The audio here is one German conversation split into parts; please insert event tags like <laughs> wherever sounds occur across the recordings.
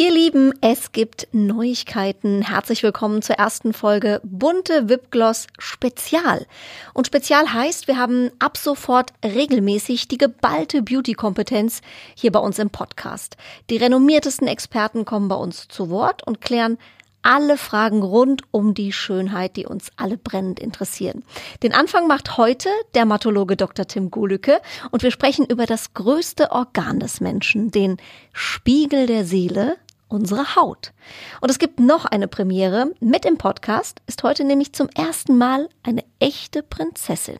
Ihr Lieben, es gibt Neuigkeiten. Herzlich willkommen zur ersten Folge Bunte Wipgloss Spezial. Und Spezial heißt, wir haben ab sofort regelmäßig die geballte Beauty-Kompetenz hier bei uns im Podcast. Die renommiertesten Experten kommen bei uns zu Wort und klären alle Fragen rund um die Schönheit, die uns alle brennend interessieren. Den Anfang macht heute Dermatologe Dr. Tim Gulücke und wir sprechen über das größte Organ des Menschen, den Spiegel der Seele, unsere Haut. Und es gibt noch eine Premiere. Mit im Podcast ist heute nämlich zum ersten Mal eine echte Prinzessin.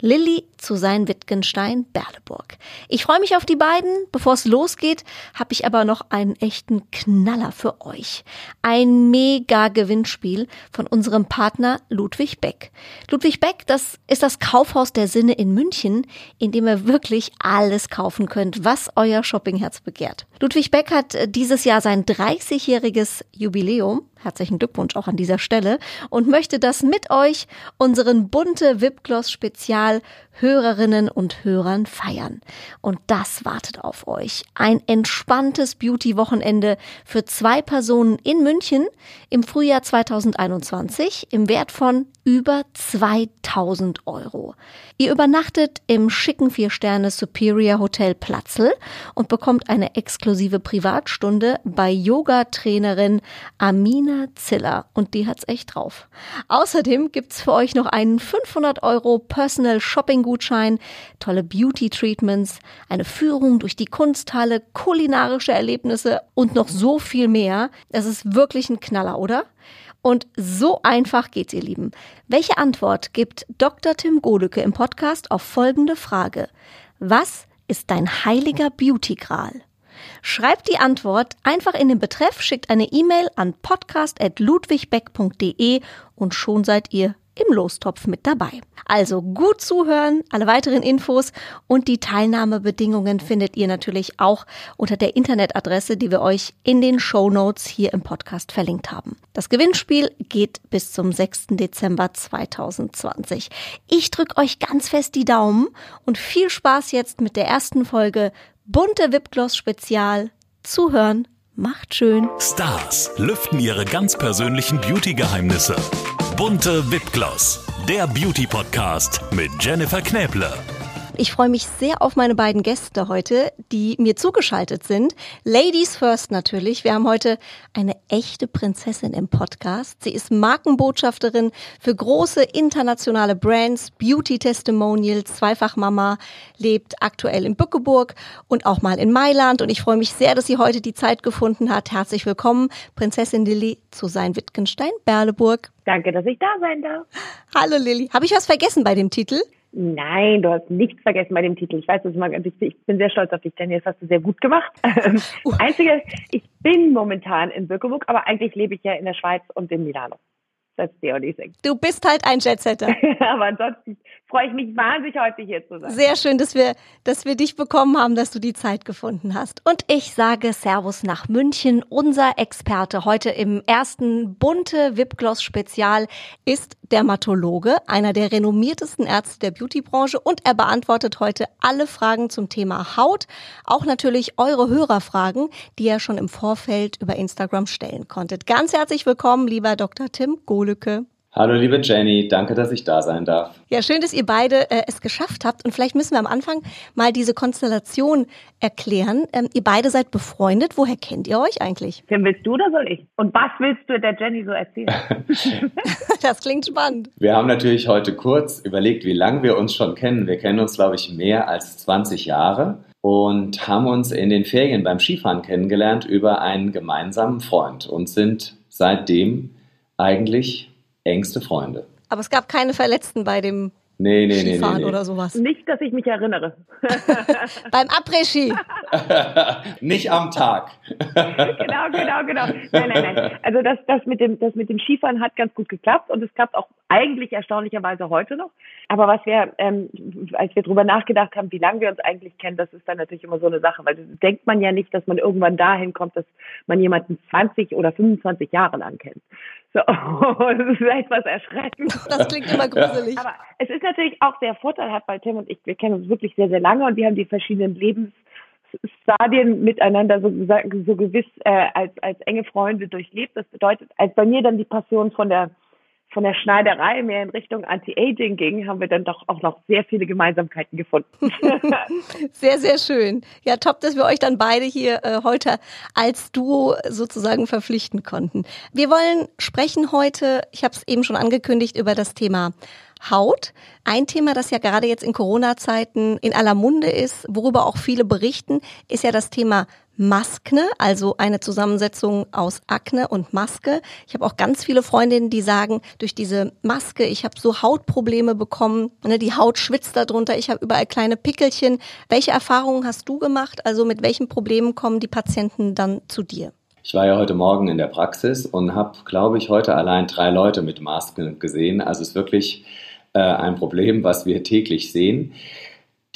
Lilly zu sein Wittgenstein Berleburg. Ich freue mich auf die beiden. Bevor es losgeht, habe ich aber noch einen echten Knaller für euch. Ein mega Gewinnspiel von unserem Partner Ludwig Beck. Ludwig Beck, das ist das Kaufhaus der Sinne in München, in dem ihr wirklich alles kaufen könnt, was euer Shoppingherz begehrt. Ludwig Beck hat dieses Jahr sein 30-jähriges Jubiläum Herzlichen Glückwunsch auch an dieser Stelle und möchte das mit euch, unseren bunte Wipgloss Spezial Hörerinnen und Hörern feiern. Und das wartet auf euch. Ein entspanntes Beauty-Wochenende für zwei Personen in München im Frühjahr 2021 im Wert von über 2000 Euro. Ihr übernachtet im schicken Vier-Sterne Superior Hotel Platzl und bekommt eine exklusive Privatstunde bei Yoga-Trainerin Amina Nina Ziller und die hat's echt drauf. Außerdem gibt's für euch noch einen 500 Euro Personal Shopping Gutschein, tolle Beauty Treatments, eine Führung durch die Kunsthalle, kulinarische Erlebnisse und noch so viel mehr. Es ist wirklich ein Knaller, oder? Und so einfach geht's, ihr Lieben. Welche Antwort gibt Dr. Tim Godeke im Podcast auf folgende Frage? Was ist dein heiliger Beauty-Gral? Schreibt die Antwort einfach in den Betreff, schickt eine E-Mail an podcast.ludwigbeck.de und schon seid ihr im Lostopf mit dabei. Also gut zuhören, alle weiteren Infos und die Teilnahmebedingungen findet ihr natürlich auch unter der Internetadresse, die wir euch in den Show Notes hier im Podcast verlinkt haben. Das Gewinnspiel geht bis zum 6. Dezember 2020. Ich drücke euch ganz fest die Daumen und viel Spaß jetzt mit der ersten Folge bunte Wipgloss Spezial. Zuhören macht schön. Stars lüften ihre ganz persönlichen Beauty-Geheimnisse. Bunte Wipgloss, der Beauty-Podcast mit Jennifer Knäble. Ich freue mich sehr auf meine beiden Gäste heute, die mir zugeschaltet sind. Ladies first natürlich. Wir haben heute eine echte Prinzessin im Podcast. Sie ist Markenbotschafterin für große internationale Brands, Beauty Testimonial, Zweifachmama, lebt aktuell in Bückeburg und auch mal in Mailand. Und ich freue mich sehr, dass sie heute die Zeit gefunden hat. Herzlich willkommen, Prinzessin Lilly zu sein Wittgenstein, Berleburg. Danke, dass ich da sein darf. Hallo Lilly. Habe ich was vergessen bei dem Titel? Nein, du hast nichts vergessen bei dem Titel. Ich weiß das mal, ich bin sehr stolz auf dich, Daniel. Das hast du sehr gut gemacht. <laughs> Uh. Einzige, ich bin momentan in Birkeburg, aber eigentlich lebe ich ja in der Schweiz und in Milano. Das ist die Du bist halt ein Jetsetter. <laughs> aber ansonsten freue ich mich wahnsinnig heute hier zu sein. Sehr schön, dass wir, dass wir dich bekommen haben, dass du die Zeit gefunden hast. Und ich sage Servus nach München. Unser Experte heute im ersten bunte Wipgloss Spezial ist Dermatologe, einer der renommiertesten Ärzte der Beautybranche und er beantwortet heute alle Fragen zum Thema Haut, auch natürlich eure Hörerfragen, die ihr schon im Vorfeld über Instagram stellen konntet. Ganz herzlich willkommen, lieber Dr. Tim Golücke. Hallo liebe Jenny, danke, dass ich da sein darf. Ja, schön, dass ihr beide äh, es geschafft habt. Und vielleicht müssen wir am Anfang mal diese Konstellation erklären. Ähm, ihr beide seid befreundet. Woher kennt ihr euch eigentlich? Wen willst du oder soll ich? Und was willst du der Jenny so erzählen? <laughs> <laughs> das klingt spannend. Wir haben natürlich heute kurz überlegt, wie lange wir uns schon kennen. Wir kennen uns, glaube ich, mehr als 20 Jahre und haben uns in den Ferien beim Skifahren kennengelernt über einen gemeinsamen Freund und sind seitdem eigentlich engste Freunde. Aber es gab keine Verletzten bei dem Nee, nee, Skifahren nee, nee, nee. oder sowas. Nicht, dass ich mich erinnere. <laughs> <laughs> Beim Après-Ski. <laughs> Nicht am Tag. genau, genau, genau. Nein, nein, nein. Also das, das, mit dem, das mit dem Skifahren hat ganz gut geklappt und es klappt auch eigentlich erstaunlicherweise heute noch. Aber was wir, ähm, als wir drüber nachgedacht haben, wie lange wir uns eigentlich kennen, das ist dann natürlich immer so eine Sache, weil denkt man ja nicht, dass man irgendwann dahin kommt, dass man jemanden 20 oder 25 Jahre lang kennt. So, <laughs> das ist etwas erschreckend. <laughs> Das klingt immer gruselig. Aber es ist natürlich auch sehr vorteilhaft, weil Tim und ich, wir kennen uns wirklich sehr, sehr lange und wir haben die verschiedenen Lebens Stadien miteinander so, so gewiss äh, als, als enge Freunde durchlebt. Das bedeutet, als bei mir dann die Passion von der von der Schneiderei mehr in Richtung Anti-Aging ging, haben wir dann doch auch noch sehr viele Gemeinsamkeiten gefunden. <laughs> sehr, sehr schön. Ja, top, dass wir euch dann beide hier äh, heute als Duo sozusagen verpflichten konnten. Wir wollen sprechen heute, ich habe es eben schon angekündigt, über das Thema Haut. Ein Thema, das ja gerade jetzt in Corona-Zeiten in aller Munde ist, worüber auch viele berichten, ist ja das Thema Maskne, also eine Zusammensetzung aus Akne und Maske. Ich habe auch ganz viele Freundinnen, die sagen, durch diese Maske, ich habe so Hautprobleme bekommen, ne, die Haut schwitzt darunter, ich habe überall kleine Pickelchen. Welche Erfahrungen hast du gemacht? Also mit welchen Problemen kommen die Patienten dann zu dir? Ich war ja heute Morgen in der Praxis und habe, glaube ich, heute allein drei Leute mit Masken gesehen. Also es ist wirklich äh, ein Problem, was wir täglich sehen.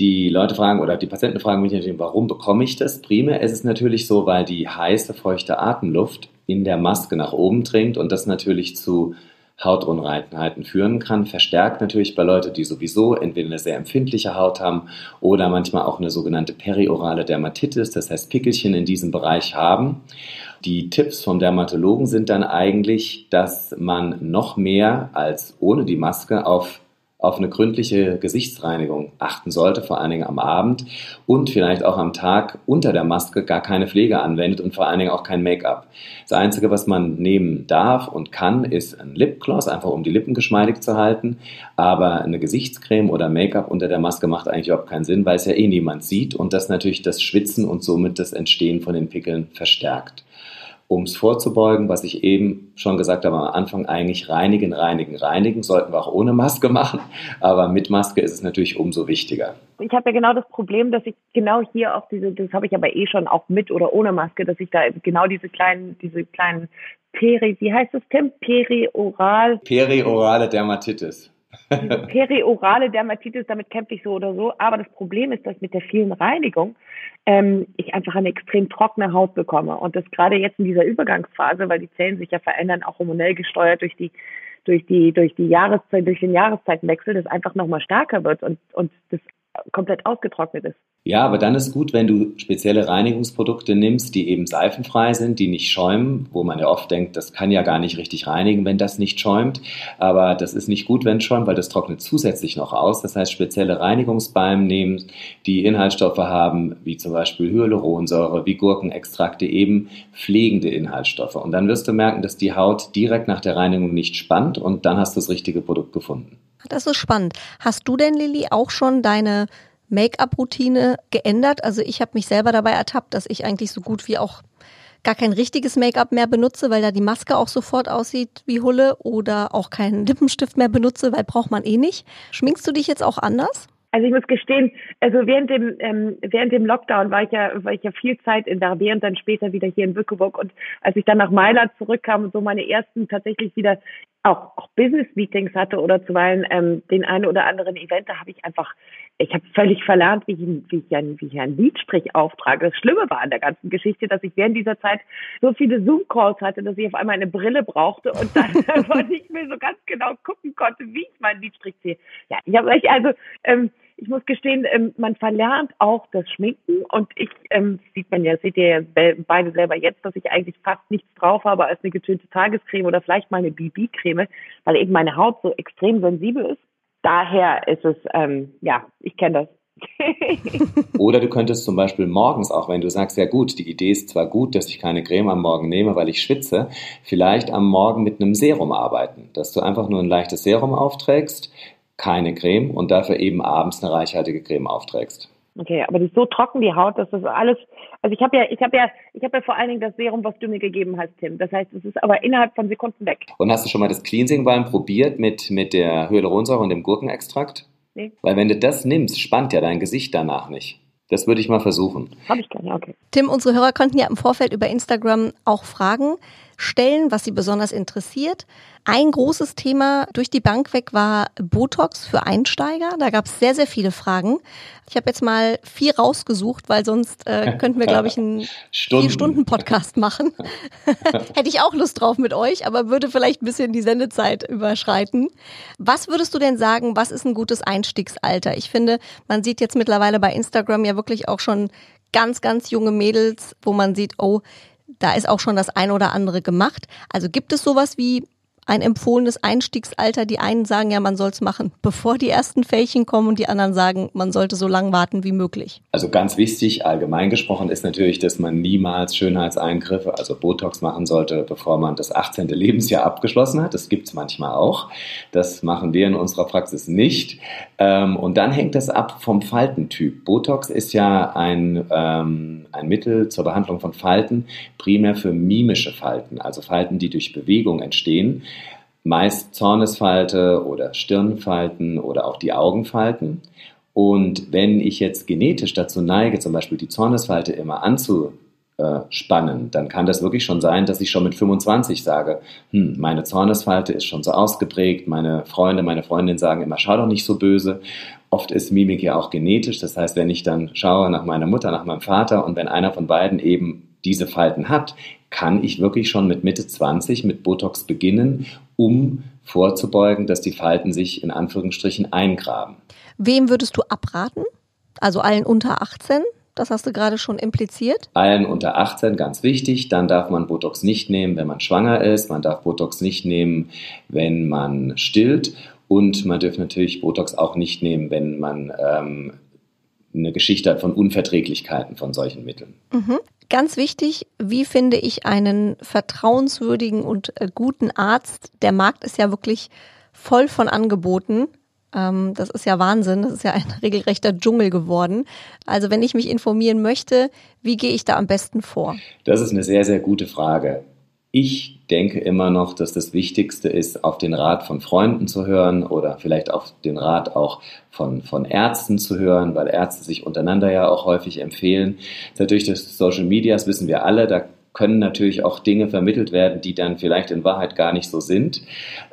Die Leute fragen oder die Patienten fragen mich natürlich, warum bekomme ich das? Primär ist es natürlich so, weil die heiße, feuchte Atemluft in der Maske nach oben dringt und das natürlich zu Hautunreinheiten führen kann. Verstärkt natürlich bei Leuten, die sowieso entweder eine sehr empfindliche Haut haben oder manchmal auch eine sogenannte periorale Dermatitis, das heißt Pickelchen in diesem Bereich haben. Die Tipps vom Dermatologen sind dann eigentlich, dass man noch mehr als ohne die Maske auf auf eine gründliche Gesichtsreinigung achten sollte, vor allen Dingen am Abend und vielleicht auch am Tag unter der Maske gar keine Pflege anwendet und vor allen Dingen auch kein Make-up. Das Einzige, was man nehmen darf und kann, ist ein Lipgloss, einfach um die Lippen geschmeidig zu halten. Aber eine Gesichtscreme oder Make-up unter der Maske macht eigentlich überhaupt keinen Sinn, weil es ja eh niemand sieht und das natürlich das Schwitzen und somit das Entstehen von den Pickeln verstärkt um es vorzubeugen, was ich eben schon gesagt habe am Anfang, eigentlich reinigen, reinigen, reinigen, sollten wir auch ohne Maske machen, aber mit Maske ist es natürlich umso wichtiger. Ich habe ja genau das Problem, dass ich genau hier auch diese, das habe ich aber eh schon auch mit oder ohne Maske, dass ich da genau diese kleinen, diese kleinen Peri, wie heißt das Tim? Perioral. Periorale Dermatitis. <laughs> Periorale Dermatitis, damit kämpfe ich so oder so. Aber das Problem ist, dass mit der vielen Reinigung ähm, ich einfach eine extrem trockene Haut bekomme. Und das gerade jetzt in dieser Übergangsphase, weil die Zellen sich ja verändern, auch hormonell gesteuert durch die durch die durch die Jahreszeit durch den Jahreszeitenwechsel, das einfach nochmal stärker wird und und das komplett ausgetrocknet ist. Ja, aber dann ist gut, wenn du spezielle Reinigungsprodukte nimmst, die eben seifenfrei sind, die nicht schäumen, wo man ja oft denkt, das kann ja gar nicht richtig reinigen, wenn das nicht schäumt. Aber das ist nicht gut, wenn es schäumt, weil das trocknet zusätzlich noch aus. Das heißt, spezielle Reinigungsbalmen nehmen, die Inhaltsstoffe haben, wie zum Beispiel Hyaluronsäure, wie Gurkenextrakte, eben pflegende Inhaltsstoffe. Und dann wirst du merken, dass die Haut direkt nach der Reinigung nicht spannt und dann hast du das richtige Produkt gefunden. Das ist spannend. Hast du denn, Lilly, auch schon deine Make-up-Routine geändert? Also ich habe mich selber dabei ertappt, dass ich eigentlich so gut wie auch gar kein richtiges Make-up mehr benutze, weil da die Maske auch sofort aussieht wie Hulle oder auch keinen <laughs> Lippenstift mehr benutze, weil braucht man eh nicht. Schminkst du dich jetzt auch anders? Also ich muss gestehen, also während dem ähm, während dem Lockdown war ich ja war ich ja viel Zeit in Derby und dann später wieder hier in Bückeburg und als ich dann nach Mailand zurückkam und so meine ersten tatsächlich wieder auch, auch Business Meetings hatte oder zuweilen ähm, den einen oder anderen Event, da habe ich einfach ich habe völlig verlernt, wie ich, wie, ich ein, wie ich einen Liedsprich auftrage. Das Schlimme war an der ganzen Geschichte, dass ich während dieser Zeit so viele Zoom-Calls hatte, dass ich auf einmal eine Brille brauchte und dann <laughs> einfach nicht mehr so ganz genau gucken konnte, wie ich meinen Liedsprich ziehe. Ja, ich habe euch also ähm, ich muss gestehen, ähm, man verlernt auch das Schminken und ich, ähm, sieht man ja, seht ihr ja beide selber jetzt, dass ich eigentlich fast nichts drauf habe als eine getönte Tagescreme oder vielleicht mal eine BB-Creme, weil eben meine Haut so extrem sensibel ist. Daher ist es, ähm, ja, ich kenne das. <laughs> Oder du könntest zum Beispiel morgens, auch wenn du sagst, ja gut, die Idee ist zwar gut, dass ich keine Creme am Morgen nehme, weil ich schwitze, vielleicht am Morgen mit einem Serum arbeiten, dass du einfach nur ein leichtes Serum aufträgst, keine Creme und dafür eben abends eine reichhaltige Creme aufträgst. Okay, aber die ist so trocken, die Haut, dass das alles, also ich habe ja, ich habe ja, ich habe ja vor allen Dingen das Serum, was du mir gegeben hast, Tim. Das heißt, es ist aber innerhalb von Sekunden weg. Und hast du schon mal das Cleansing Balm probiert mit, mit der Hyaluronsäure und dem Gurkenextrakt? Nee. Weil wenn du das nimmst, spannt ja dein Gesicht danach nicht. Das würde ich mal versuchen. Habe ich gerne, okay. Tim, unsere Hörer konnten ja im Vorfeld über Instagram auch Fragen stellen, was sie besonders interessiert. Ein großes Thema durch die Bank weg war Botox für Einsteiger. Da gab es sehr, sehr viele Fragen. Ich habe jetzt mal vier rausgesucht, weil sonst äh, <laughs> könnten wir, glaube ich, einen Stunden. vier Stunden Podcast machen. <laughs> Hätte ich auch Lust drauf mit euch, aber würde vielleicht ein bisschen die Sendezeit überschreiten. Was würdest du denn sagen, was ist ein gutes Einstiegsalter? Ich finde, man sieht jetzt mittlerweile bei Instagram ja wirklich auch schon ganz, ganz junge Mädels, wo man sieht, oh, da ist auch schon das ein oder andere gemacht. Also gibt es sowas wie ein empfohlenes Einstiegsalter. Die einen sagen ja, man soll es machen, <laughs> bevor die ersten Fällchen kommen und die anderen sagen, man sollte so lange warten wie möglich. Also ganz wichtig, allgemein gesprochen, ist natürlich, dass man niemals Schönheitseingriffe, also Botox machen sollte, bevor man das 18. Lebensjahr abgeschlossen hat. Das gibt es manchmal auch. Das machen wir in unserer Praxis nicht. Ähm, und dann hängt es ab vom Faltentyp. Botox ist ja ein, ähm, ein Mittel zur Behandlung von Falten, primär für mimische Falten, also Falten, die durch Bewegung entstehen meist Zornesfalte oder Stirnfalten oder auch die Augenfalten. Und wenn ich jetzt genetisch dazu neige, zum Beispiel die Zornesfalte immer anzuspannen, dann kann das wirklich schon sein, dass ich schon mit 25 sage, hm, meine Zornesfalte ist schon so ausgeprägt, meine Freunde, meine Freundin sagen immer, schau doch nicht so böse. Oft ist Mimik ja auch genetisch, das heißt, wenn ich dann schaue nach meiner Mutter, nach meinem Vater und wenn einer von beiden eben diese Falten hat, kann ich wirklich schon mit Mitte 20 mit Botox beginnen um vorzubeugen, dass die Falten sich in Anführungsstrichen eingraben. Wem würdest du abraten? Also allen unter 18? Das hast du gerade schon impliziert. Allen unter 18, ganz wichtig. Dann darf man Botox nicht nehmen, wenn man schwanger ist. Man darf Botox nicht nehmen, wenn man stillt. Und man dürfte natürlich Botox auch nicht nehmen, wenn man ähm, eine Geschichte von Unverträglichkeiten von solchen Mitteln. Mhm. Ganz wichtig, wie finde ich einen vertrauenswürdigen und äh, guten Arzt? Der Markt ist ja wirklich voll von Angeboten. Ähm, das ist ja Wahnsinn. Das ist ja ein <laughs> regelrechter Dschungel geworden. Also wenn ich mich informieren möchte, wie gehe ich da am besten vor? Das ist eine sehr, sehr gute Frage. Ich denke immer noch, dass das Wichtigste ist, auf den Rat von Freunden zu hören oder vielleicht auf den Rat auch von, von Ärzten zu hören, weil Ärzte sich untereinander ja auch häufig empfehlen. Natürlich das Social Medias wissen wir alle, da können natürlich auch Dinge vermittelt werden, die dann vielleicht in Wahrheit gar nicht so sind.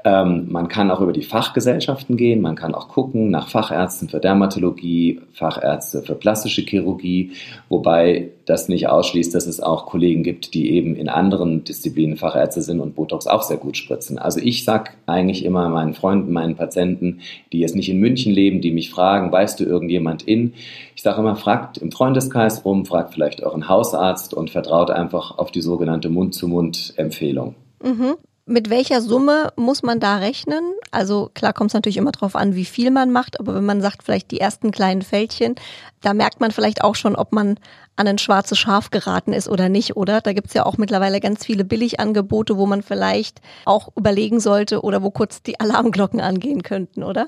Ähm, man kann auch über die Fachgesellschaften gehen, man kann auch gucken nach Fachärzten für Dermatologie, Fachärzte für plastische Chirurgie, wobei das nicht ausschließt, dass es auch Kollegen gibt, die eben in anderen Disziplinen Fachärzte sind und Botox auch sehr gut spritzen. Also ich sage eigentlich immer meinen Freunden, meinen Patienten, die jetzt nicht in München leben, die mich fragen, weißt du irgendjemand in? Ich sage immer, fragt im Freundeskreis rum, fragt vielleicht euren Hausarzt und vertraut einfach auf die sogenannte Mund-zu-Mund-Empfehlung. Mhm. Mit welcher Summe muss man da rechnen? Also klar kommt es natürlich immer darauf an, wie viel man macht, aber wenn man sagt, vielleicht die ersten kleinen Fältchen, da merkt man vielleicht auch schon, ob man an ein schwarzes Schaf geraten ist oder nicht, oder? Da gibt es ja auch mittlerweile ganz viele Billigangebote, wo man vielleicht auch überlegen sollte oder wo kurz die Alarmglocken angehen könnten, oder?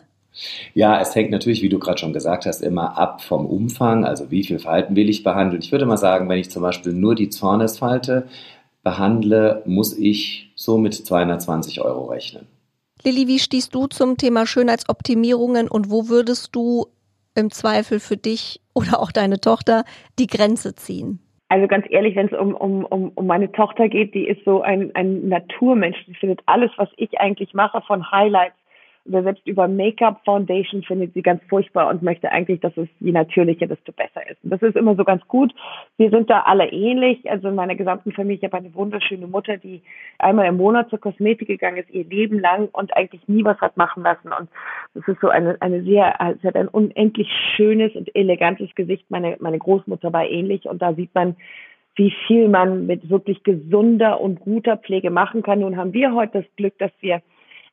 Ja, es hängt natürlich, wie du gerade schon gesagt hast, immer ab vom Umfang, also wie viel Falten will ich behandeln. Ich würde mal sagen, wenn ich zum Beispiel nur die Zornesfalte behandle, muss ich so mit 220 Euro rechnen. Lilly, wie stehst du zum Thema Schönheitsoptimierungen und wo würdest du im Zweifel für dich oder auch deine Tochter die Grenze ziehen? Also ganz ehrlich, wenn es um, um, um, um meine Tochter geht, die ist so ein, ein Naturmensch. Die findet alles, was ich eigentlich mache, von Highlights selbst über Make-up Foundation findet sie ganz furchtbar und möchte eigentlich, dass es je natürlicher, desto besser ist. Und das ist immer so ganz gut. Wir sind da alle ähnlich. Also in meiner gesamten Familie, ich habe eine wunderschöne Mutter, die einmal im Monat zur Kosmetik gegangen ist, ihr Leben lang und eigentlich nie was hat machen lassen. Und das ist so eine, eine sehr, sie hat ein unendlich schönes und elegantes Gesicht. Meine, meine Großmutter war ähnlich und da sieht man, wie viel man mit wirklich gesunder und guter Pflege machen kann. Nun haben wir heute das Glück, dass wir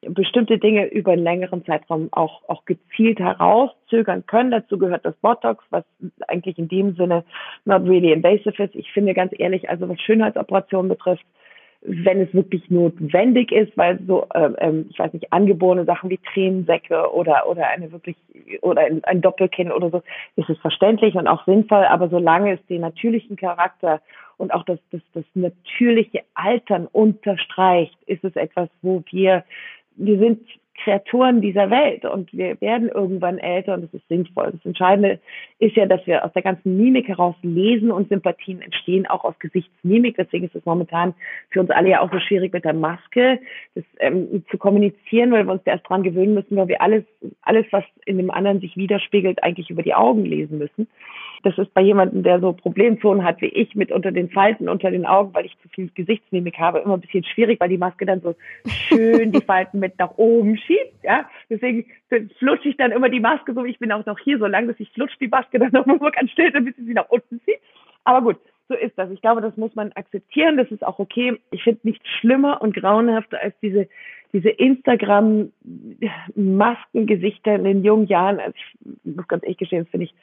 bestimmte Dinge über einen längeren Zeitraum auch, auch gezielt herauszögern können. Dazu gehört das Botox, was eigentlich in dem Sinne not really invasive ist. Ich finde ganz ehrlich, also was Schönheitsoperationen betrifft, wenn es wirklich notwendig ist, weil so, äh, ähm, ich weiß nicht, angeborene Sachen wie Tränensäcke oder oder eine wirklich oder ein, ein Doppelkinn oder so, ist es verständlich und auch sinnvoll, aber solange es den natürlichen Charakter und auch das, das, das natürliche Altern unterstreicht, ist es etwas, wo wir wir sind Kreaturen dieser Welt und wir werden irgendwann älter und das ist sinnvoll. Das Entscheidende ist ja, dass wir aus der ganzen Mimik heraus lesen und Sympathien entstehen, auch aus Gesichtsmimik. Deswegen ist es momentan für uns alle ja auch so schwierig mit der Maske, das ähm, zu kommunizieren, weil wir uns erst dran gewöhnen müssen, weil wir alles, alles, was in dem anderen sich widerspiegelt, eigentlich über die Augen lesen müssen. Das ist bei jemandem, der so Problemzonen hat wie ich, mit unter den Falten unter den Augen, weil ich zu viel Gesichtsmimik habe, immer ein bisschen schwierig, weil die Maske dann so schön die Falten mit nach oben schiebt. Ja, deswegen flutsche ich dann immer die Maske so. Ich bin auch noch hier so lang, dass ich flutsche die Maske dann noch mal ganz still, damit sie sie nach unten zieht. Aber gut, so ist das. Ich glaube, das muss man akzeptieren. Das ist auch okay. Ich finde nichts schlimmer und grauenhafter als diese, diese Instagram-Maskengesichter in den jungen Jahren. Also ich muss ganz ehrlich gestehen, das finde ich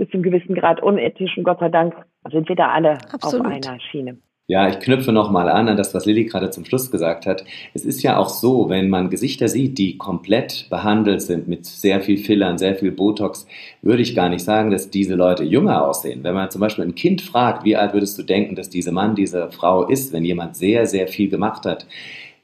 bis zum gewissen Grad unethisch und Gott sei Dank sind wir da alle Absolut. auf einer Schiene. Ja, ich knüpfe nochmal an an das, was Lilly gerade zum Schluss gesagt hat. Es ist ja auch so, wenn man Gesichter sieht, die komplett behandelt sind mit sehr viel Fillern, sehr viel Botox, würde ich gar nicht sagen, dass diese Leute jünger aussehen. Wenn man zum Beispiel ein Kind fragt, wie alt würdest du denken, dass dieser Mann, diese Frau ist, wenn jemand sehr, sehr viel gemacht hat,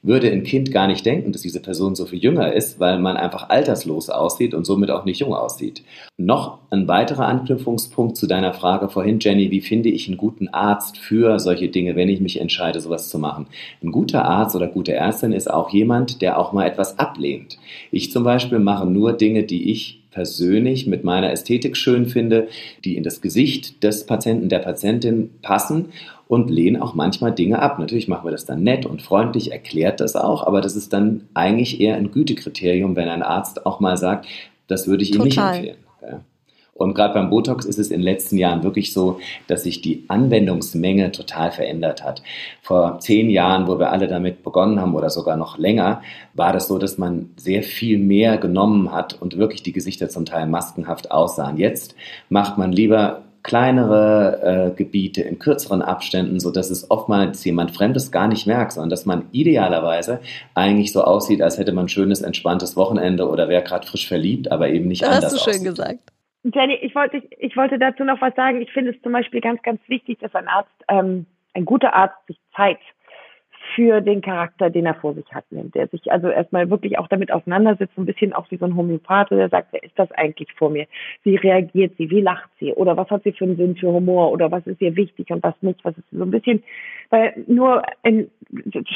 würde ein Kind gar nicht denken, dass diese Person so viel jünger ist, weil man einfach alterslos aussieht und somit auch nicht jung aussieht. Noch ein weiterer Anknüpfungspunkt zu deiner Frage vorhin, Jenny, wie finde ich einen guten Arzt für solche Dinge, wenn ich mich entscheide, sowas zu machen? Ein guter Arzt oder gute Ärztin ist auch jemand, der auch mal etwas ablehnt. Ich zum Beispiel mache nur Dinge, die ich persönlich mit meiner Ästhetik schön finde, die in das Gesicht des Patienten, der Patientin passen und lehnen auch manchmal Dinge ab. Natürlich machen wir das dann nett und freundlich, erklärt das auch, aber das ist dann eigentlich eher ein Gütekriterium, wenn ein Arzt auch mal sagt, das würde ich Ihnen nicht empfehlen. Und gerade beim Botox ist es in den letzten Jahren wirklich so, dass sich die Anwendungsmenge total verändert hat. Vor zehn Jahren, wo wir alle damit begonnen haben oder sogar noch länger, war das so, dass man sehr viel mehr genommen hat und wirklich die Gesichter zum Teil maskenhaft aussahen. Jetzt macht man lieber kleinere äh, Gebiete in kürzeren Abständen, so dass es oftmals jemand Fremdes gar nicht merkt, sondern dass man idealerweise eigentlich so aussieht, als hätte man ein schönes, entspanntes Wochenende oder wäre gerade frisch verliebt, aber eben nicht das anders. Das hast du schön aussieht. gesagt. Jenny, ich wollte, ich wollte dazu noch was sagen. Ich finde es zum Beispiel ganz, ganz wichtig, dass ein Arzt, ähm, ein guter Arzt sich Zeit für den Charakter, den er vor sich hat, nimmt. Der sich also erstmal wirklich auch damit auseinandersetzt, ein bisschen auch wie so ein Homöopath, der sagt, wer ist das eigentlich vor mir? Wie reagiert sie? Wie lacht sie? Oder was hat sie für einen Sinn für Humor? Oder was ist ihr wichtig und was nicht? Was ist so ein bisschen, weil nur in,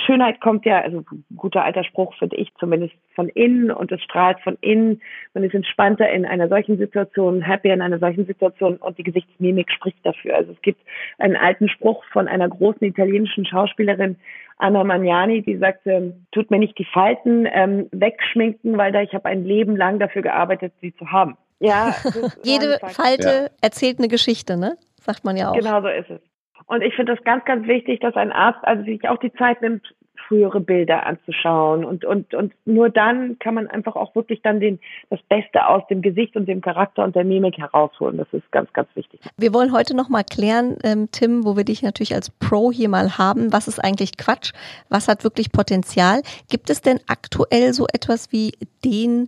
Schönheit kommt ja, also guter alter Spruch finde ich zumindest von innen und es strahlt von innen. Man ist entspannter in einer solchen Situation, happier in einer solchen Situation und die Gesichtsmimik spricht dafür. Also es gibt einen alten Spruch von einer großen italienischen Schauspielerin, Anna Magnani, die sagte, tut mir nicht die Falten ähm, wegschminken, weil da ich habe ein Leben lang dafür gearbeitet, sie zu haben. Ja. <laughs> Jede Falte ja. erzählt eine Geschichte, ne? Sagt man ja auch. Genau so ist es. Und ich finde das ganz, ganz wichtig, dass ein Arzt also sich auch die Zeit nimmt, frühere Bilder anzuschauen. Und, und, und nur dann kann man einfach auch wirklich dann den, das Beste aus dem Gesicht und dem Charakter und der Mimik herausholen. Das ist ganz, ganz wichtig. Wir wollen heute nochmal klären, ähm, Tim, wo wir dich natürlich als Pro hier mal haben. Was ist eigentlich Quatsch? Was hat wirklich Potenzial? Gibt es denn aktuell so etwas wie den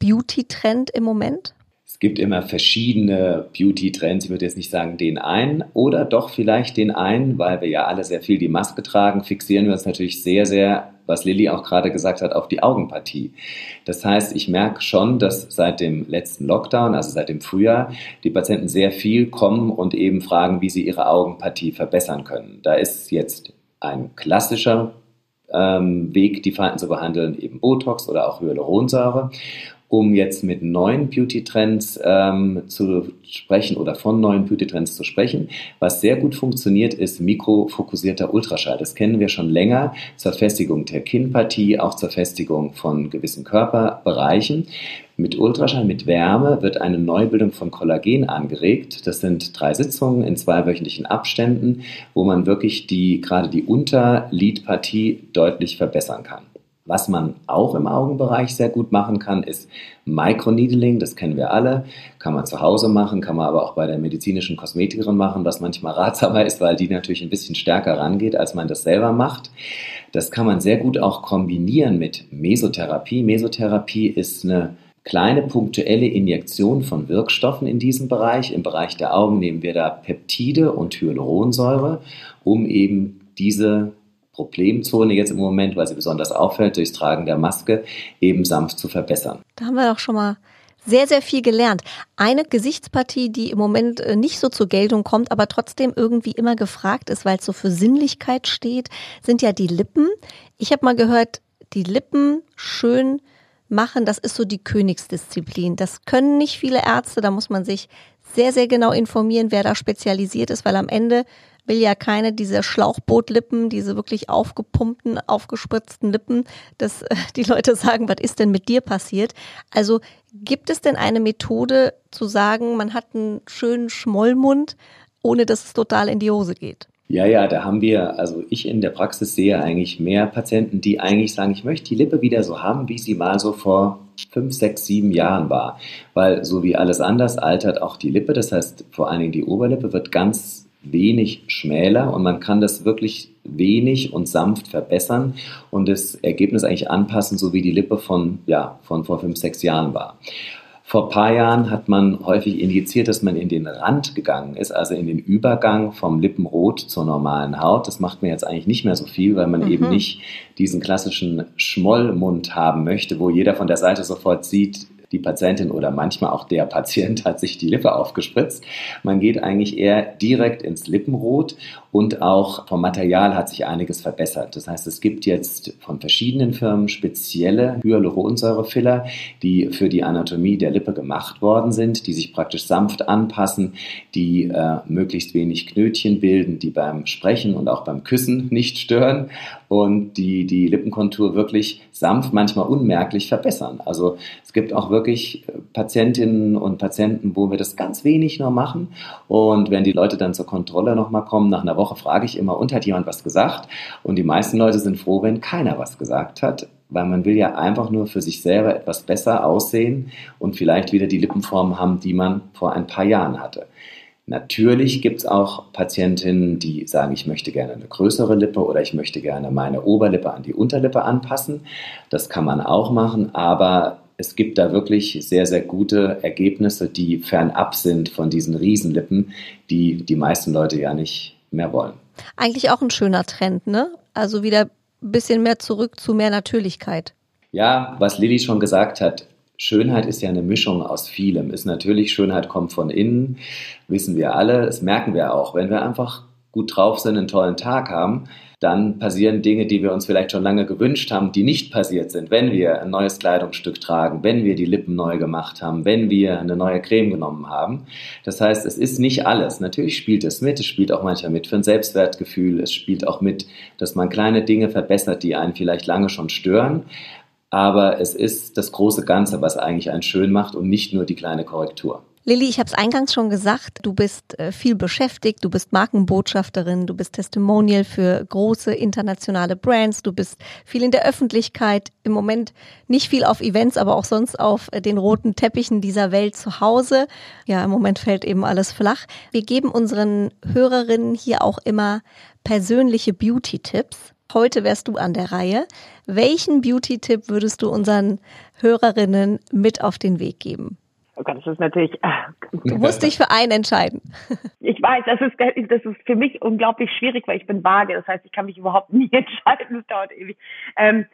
Beauty-Trend im Moment? Gibt immer verschiedene Beauty-Trends. Ich würde jetzt nicht sagen den einen oder doch vielleicht den einen, weil wir ja alle sehr viel die Maske tragen, fixieren wir uns natürlich sehr, sehr, was Lilly auch gerade gesagt hat, auf die Augenpartie. Das heißt, ich merke schon, dass seit dem letzten Lockdown, also seit dem Frühjahr, die Patienten sehr viel kommen und eben fragen, wie sie ihre Augenpartie verbessern können. Da ist jetzt ein klassischer ähm, Weg, die Falten zu behandeln, eben Botox oder auch Hyaluronsäure um jetzt mit neuen Beauty-Trends ähm, zu sprechen oder von neuen Beauty-Trends zu sprechen. Was sehr gut funktioniert, ist mikrofokussierter Ultraschall. Das kennen wir schon länger zur Festigung der Kinnpartie, auch zur Festigung von gewissen Körperbereichen. Mit Ultraschall, mit Wärme wird eine Neubildung von Kollagen angeregt. Das sind drei Sitzungen in zweiwöchentlichen Abständen, wo man wirklich die, gerade die Unterlidpartie deutlich verbessern kann. Was man auch im Augenbereich sehr gut machen kann, ist Microneedling. Das kennen wir alle. Kann man zu Hause machen, kann man aber auch bei der medizinischen Kosmetikerin machen, was manchmal ratsamer ist, weil die natürlich ein bisschen stärker rangeht, als man das selber macht. Das kann man sehr gut auch kombinieren mit Mesotherapie. Mesotherapie ist eine kleine punktuelle Injektion von Wirkstoffen in diesem Bereich. Im Bereich der Augen nehmen wir da Peptide und Hyaluronsäure, um eben diese Problemzone jetzt im Moment, weil sie besonders auffällt, durchs Tragen der Maske, eben sanft zu verbessern. Da haben wir doch schon mal sehr, sehr viel gelernt. Eine Gesichtspartie, die im Moment äh, nicht so zur Geltung kommt, aber trotzdem irgendwie immer gefragt ist, weil es so für Sinnlichkeit steht, sind ja die Lippen. Ich habe mal gehört, die Lippen schön machen, das ist so die Königsdisziplin. Das können nicht viele Ärzte, da muss man sich sehr, sehr genau informieren, wer da spezialisiert ist, weil am Ende will ja keine dieser Schlauchbootlippen, diese wirklich aufgepumpten, aufgespritzten Lippen, dass äh, die Leute sagen, was ist denn mit dir passiert? Also gibt es denn eine Methode zu sagen, man hat einen schönen Schmollmund, ohne dass es total in die Hose geht. Ja, ja, da haben wir, also ich in der Praxis sehe eigentlich mehr Patienten, die eigentlich sagen, ich möchte die Lippe wieder so haben, wie sie mal so vor fünf, sechs, sieben Jahren war. Weil so wie alles anders altert auch die Lippe. Das heißt, vor allen Dingen die Oberlippe wird ganz wenig schmäler und man kann das wirklich wenig und sanft verbessern und das Ergebnis eigentlich anpassen, so wie die Lippe von, ja, von vor fünf, sechs Jahren war. Vor ein paar Jahren hat man häufig indiziert, dass man in den Rand gegangen ist, also in den Übergang vom Lippenrot zur normalen Haut. Das macht man jetzt eigentlich nicht mehr so viel, weil man mhm. eben nicht diesen klassischen Schmollmund haben möchte, wo jeder von der Seite sofort sieht, die Patientin oder manchmal auch der Patient <laughs> hat sich die Lippe aufgespritzt. Man geht eigentlich eher direkt ins Lippenrot und auch vom Material hat sich einiges verbessert. Das heißt, es gibt jetzt von verschiedenen Firmen spezielle Hyaluronsäurefiller, die für die Anatomie der Lippe gemacht worden sind, die sich praktisch sanft anpassen, die äh, möglichst wenig Knötchen bilden, die beim Sprechen und auch beim Küssen nicht stören und die die Lippenkontur wirklich sanft, manchmal unmerklich verbessern. Also es gibt auch wirklich äh, Patientinnen und Patienten, wo wir das ganz wenig nur machen und wenn die Leute dann zur Kontrolle nochmal kommen, nach einer Woche frage ich immer, und hat jemand was gesagt? Und die meisten Leute sind froh, wenn keiner was gesagt hat, weil man will ja einfach nur für sich selber etwas besser aussehen und vielleicht wieder die Lippenform haben, die man vor ein paar Jahren hatte. Natürlich gibt es auch Patientinnen, die sagen, ich möchte gerne eine größere Lippe oder ich möchte gerne meine Oberlippe an die Unterlippe anpassen. Das kann man auch machen, aber es gibt da wirklich sehr, sehr gute Ergebnisse, die fernab sind von diesen Riesenlippen, die die meisten Leute ja nicht mehr wollen. Eigentlich auch ein schöner Trend, ne? Also wieder ein bisschen mehr zurück zu mehr Natürlichkeit. Ja, was Lilly schon gesagt hat, Schönheit ist ja eine Mischung aus vielem. Ist natürlich, Schönheit kommt von innen, wissen wir alle, das merken wir auch. Wenn wir einfach gut drauf sind, einen tollen Tag haben, dann passieren Dinge, die wir uns vielleicht schon lange gewünscht haben, die nicht passiert sind. Wenn wir ein neues Kleidungsstück tragen, wenn wir die Lippen neu gemacht haben, wenn wir eine neue Creme genommen haben. Das heißt, es ist nicht alles. Natürlich spielt es mit, es spielt auch manchmal mit für ein Selbstwertgefühl, es spielt auch mit, dass man kleine Dinge verbessert, die einen vielleicht lange schon stören aber es ist das große Ganze, was eigentlich einen schön macht und nicht nur die kleine Korrektur. Lilly, ich habe es eingangs schon gesagt, du bist äh, viel beschäftigt, du bist Markenbotschafterin, du bist Testimonial für große internationale Brands, du bist viel in der Öffentlichkeit, im Moment nicht viel auf Events, aber auch sonst auf äh, den roten Teppichen dieser Welt zu Hause. Ja, im Moment fällt eben alles flach. Wir geben unseren Hörerinnen hier auch immer persönliche Beauty-Tipps. Heute wärst du an der Reihe. Welchen Beauty-Tipp würdest du unseren Hörerinnen mit auf den Weg geben? Oh Gott, das ist natürlich. Äh, du musst dich für einen entscheiden. <laughs> Ich weiß, das ist, das ist für mich unglaublich schwierig, weil ich bin vage. Das heißt, ich kann mich überhaupt <laughs> nie entscheiden. Das dauert ewig. Ähm,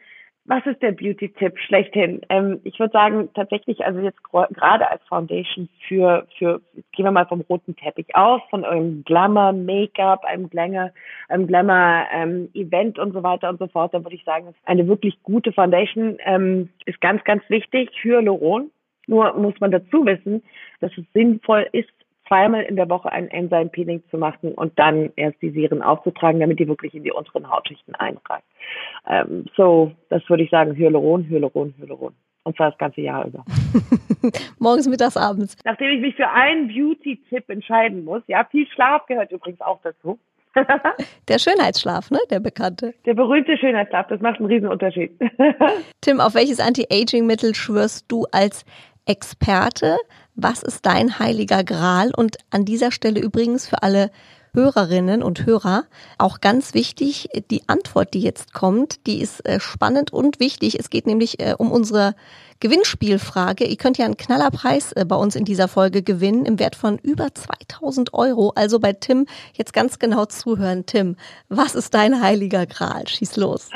was ist der Beauty-Tipp schlechthin? Ähm, ich würde sagen, tatsächlich, also jetzt gerade als Foundation für, für, gehen wir mal vom roten Teppich aus, von eurem Glamour, Make-up, einem Glamour, einem Glamour, ähm, Event und so weiter und so fort, dann würde ich sagen, eine wirklich gute Foundation ähm, ist ganz, ganz wichtig. Hyaluron. Nur muss man dazu wissen, dass es sinnvoll ist, zweimal in der Woche ein Enzyme Peeling zu machen und dann erst die Serien aufzutragen, damit die wirklich in die unteren Hautschichten eintragen. Ähm, so, das würde ich sagen, Hyaluron, Hyaluron, Hyaluron. Und zwar das ganze Jahr über. <laughs> Morgens, mittags, abends. Nachdem ich mich für einen Beauty-Tipp entscheiden muss, ja, viel Schlaf gehört übrigens auch dazu. <laughs> Der Schönheitsschlaf, ne? Der bekannte. Der berühmte Schönheitsschlaf, das macht einen riesen Unterschied. <laughs> Tim, auf welches Anti-Aging-Mittel schwörst du als Experte? Was ist dein heiliger Gral? Und an dieser Stelle übrigens für alle Hörerinnen und Hörer auch ganz wichtig, die Antwort, die jetzt kommt, die ist äh, spannend und wichtig. Es geht nämlich äh, um unsere Gewinnspielfrage. Ihr könnt ja einen Knallerpreis äh, bei uns in dieser Folge gewinnen im Wert von über 2000 Euro. Also bei Tim jetzt ganz genau zuhören. Tim, was ist dein heiliger Gral? Schieß los.